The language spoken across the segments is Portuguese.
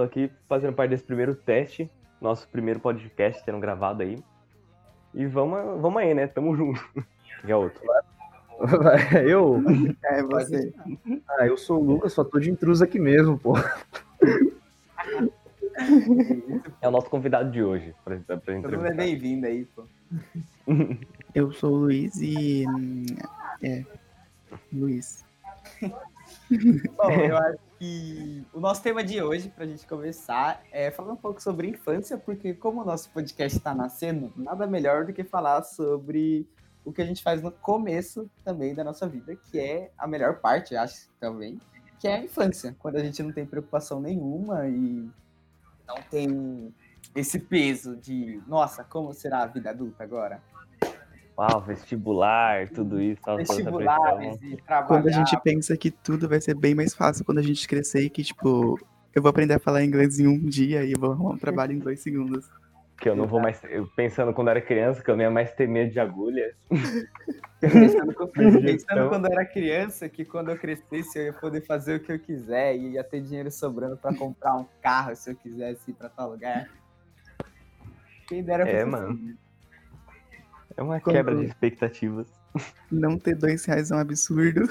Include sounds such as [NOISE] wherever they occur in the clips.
tô aqui fazendo parte desse primeiro teste, nosso primeiro podcast sendo gravado aí. E vamos, vamos aí, né? Tamo junto. [LAUGHS] Que é outro. Eu? [LAUGHS] É, você. Ah, eu sou o Lucas, só tô de intruso aqui mesmo, pô. É o nosso convidado de hoje pra, pra Todo mundo é bem-vindo aí, pô. Eu sou o Luiz e. hum, É. Luiz. [LAUGHS] [LAUGHS] Bom, eu [LAUGHS] acho que o nosso tema de hoje, pra gente começar, é falar um pouco sobre infância, porque como o nosso podcast está nascendo, nada melhor do que falar sobre o que a gente faz no começo também da nossa vida, que é a melhor parte, acho também, que é a infância, quando a gente não tem preocupação nenhuma e não tem esse peso de, nossa, como será a vida adulta agora? Uau, vestibular, tudo isso. Vestibulares e trabalhar. Quando a gente pensa que tudo vai ser bem mais fácil quando a gente crescer e que, tipo, eu vou aprender a falar inglês em um dia e vou arrumar um trabalho em dois segundos. Que eu não vou mais. Eu pensando quando eu era criança, que eu não ia mais ter medo de agulha. [LAUGHS] Pensando, [LAUGHS] pensando quando eu era criança, que quando eu crescesse eu ia poder fazer o que eu quiser e ia ter dinheiro sobrando pra comprar um carro se eu quisesse ir pra tal lugar. Quem dera É, fosse mano. assim. É uma Como- quebra de expectativas. Não ter dois reais é um absurdo.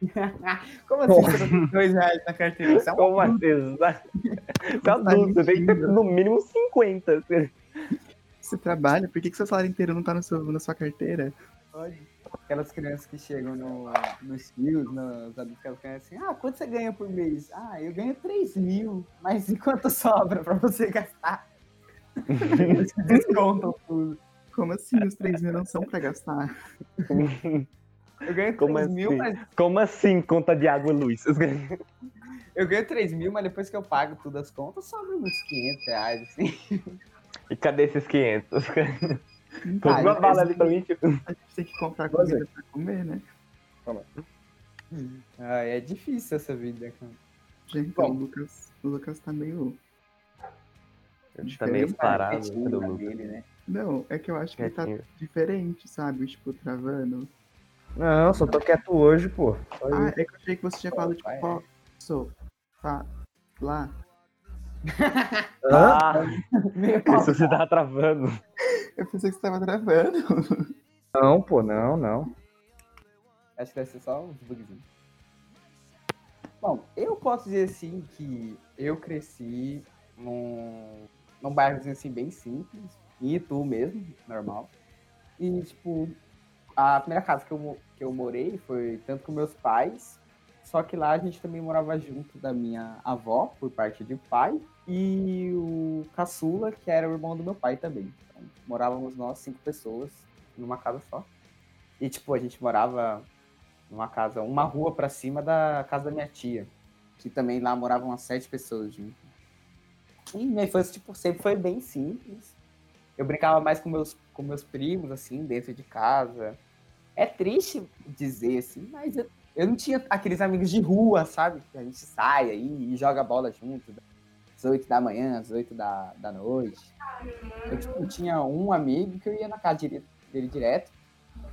[LAUGHS] Como assim você não tem dois reais na carteira? Você é um Como assim? [LAUGHS] Você é adulto, você tem que ter no mínimo 50. Você trabalha, por que, que seu salário inteiro não tá no seu, na sua carteira? Pode. Aquelas crianças que chegam no, nos fios, nos adultos, que elas ganham assim, ah, quanto você ganha por mês? Ah, eu ganho 3 mil, mas e quanto [LAUGHS] sobra pra você gastar? Eles descontam tudo. Como assim? Os três mil não são pra gastar. Eu ganho 3 Como mil, assim? mas Como assim, conta de água, Luiz? eu ganho 3 mil, mas depois que eu pago todas as contas, sobra uns 500 reais, assim. E cadê esses 500? Ah, Põe uma e bala ali pra mim, tipo. A gente tem que comprar comida pra comer, né? Ah, é difícil essa vida, cara. Gente, Bom. o Lucas, o Lucas tá meio. Tá meio parado. Quietinho Cadê o na Lucas? dele, né? Não, é que eu acho que ele tá Quietinho. diferente, sabe? Tipo, travando. Não, só tô quieto hoje, pô. Só Ah, isso. é que eu achei que você tinha falado, tipo, pai, ó, sou, tá, lá. [LAUGHS] Hã? Ah, isso você tava travando. Eu pensei que você tava travando. Não, pô, não, não. Acho que deve ser só uns bugzinhos. Bom, eu posso dizer assim que eu cresci num, num bairrozinho assim bem simples, em Itu mesmo, normal. E, tipo, a primeira casa que eu, que eu morei foi tanto com meus pais, só que lá a gente também morava junto da minha avó, por parte de pai, e o caçula, que era o irmão do meu pai também. Então, morávamos nós, cinco pessoas, numa casa só. E, tipo, a gente morava numa casa, uma rua pra cima da casa da minha tia. Que também lá moravam umas sete pessoas junto. E minha infância, tipo, sempre foi bem simples. Eu brincava mais com meus, com meus primos, assim, dentro de casa. É triste dizer, assim, mas eu, eu não tinha aqueles amigos de rua, sabe? Que a gente sai aí e joga bola junto. Às 8 da manhã, às 8 da, da noite. Eu, tipo, tinha um amigo que eu ia na casa dire- dele direto.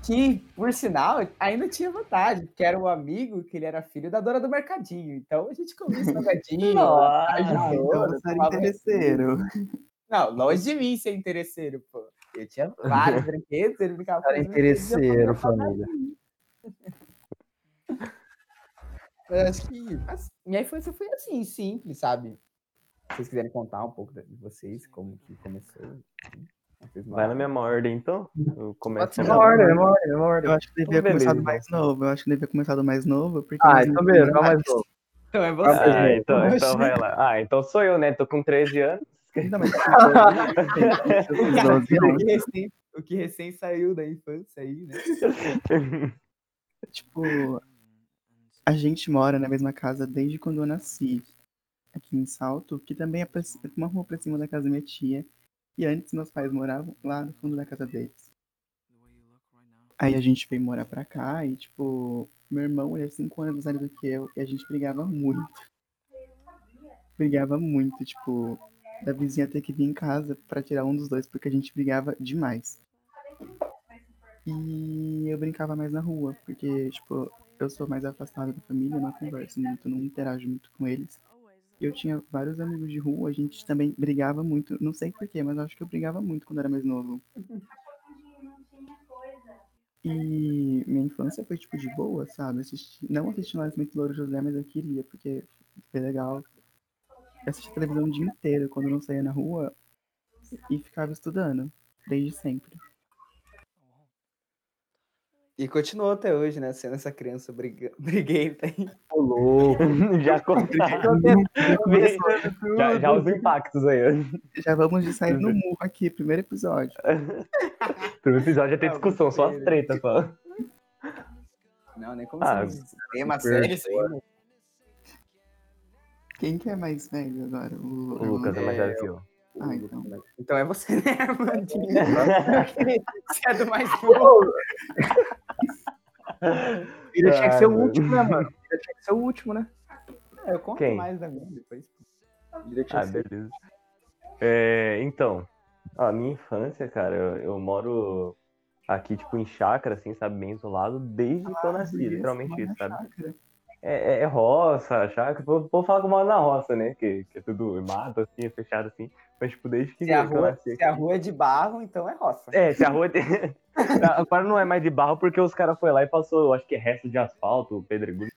Que, por sinal, ainda tinha vantagem, porque era um amigo que ele era filho da dona do mercadinho. Então a gente comia salgadinho. [LAUGHS] Nossa, tarde Ah, então você era interesseiro. Não, longe de mim ser interesseiro, pô. Eu tinha vários [LAUGHS] brinquedos, ele brincava com eu interesseiro, família. Eu acho que assim, minha infância foi assim, simples, sabe? Se vocês quiserem contar um pouco de vocês, como que começou. assim, Vai na mesma ordem, então. Eu começo. Mesma ordem, mesma ordem, mesma ordem. Eu acho que devia Então, começar do beleza. mais novo. Eu acho que devia começar do mais novo, porque. Ah, então beleza, mais novo. Então é você. Ah, então, então vai lá. Ah, então sou eu, né? Tô com 13 anos. [LAUGHS] Não, mas, Cara, tipo, o, 12 anos. que recém, o que recém saiu da infância aí, né? [LAUGHS] tipo, a gente mora na mesma casa desde quando eu nasci. Aqui em Salto, que também é pra ci- uma rua pra cima da casa da minha tia. E antes meus pais moravam lá no fundo da casa deles. Aí a gente veio morar pra cá e, tipo, meu irmão ele é cinco anos mais velho do que eu e a gente brigava muito. Brigava muito, tipo, da vizinha ter que vir em casa pra tirar um dos dois, porque a gente brigava demais. E eu brincava mais na rua, porque, tipo, eu sou mais afastado da família, não converso muito, não interajo muito com eles. eu tinha vários amigos de rua, a gente também brigava muito. Não sei porquê, mas acho que eu brigava muito quando era mais novo. E minha infância foi tipo de boa, sabe? Assisti, não assisti Nascimento do Louro José, mas eu queria, porque foi legal. Eu assisti televisão o dia inteiro quando eu não saía na rua e ficava estudando, desde sempre. E continuou até hoje, né? Sendo essa criança briga... [LAUGHS] briguenta aí. Ô, louco. [LAUGHS] [LAUGHS] já já, já os impactos aí. Já vamos de sair no murro aqui, primeiro episódio. Primeiro episódio já tem Ah, discussão, só as tretas, só. Não, nem Ah, começamos. tema sério isso aí. Né? Quem que é mais velho agora? O, O Lucas é mais velho que eu. Ah, então. Então é você, né, Armandinho? [LAUGHS] Você é do mais [LAUGHS] novo. Ele tinha que ser o Ah, último, né, mano? Ele tinha que ser o último, né? É, Eu conto Quem? mais da minha depois. Ah, beleza. É, então, a minha infância, cara, eu, eu moro aqui, tipo, em chácara, assim, sabe, bem isolado, desde que eu nasci, Beleza, literalmente isso, sabe? chácara. É, é- é roça, chácara, o povo- o povo fala que eu moro na roça, né, que, que é tudo mato, assim, é fechado, assim, mas, tipo, desde que, Se a, rua, se a rua é de barro, então é roça. É, se a rua. tem- [LAUGHS] Agora não é mais de barro porque os caras foram lá e passou, acho que é resto de asfalto, pedregulho.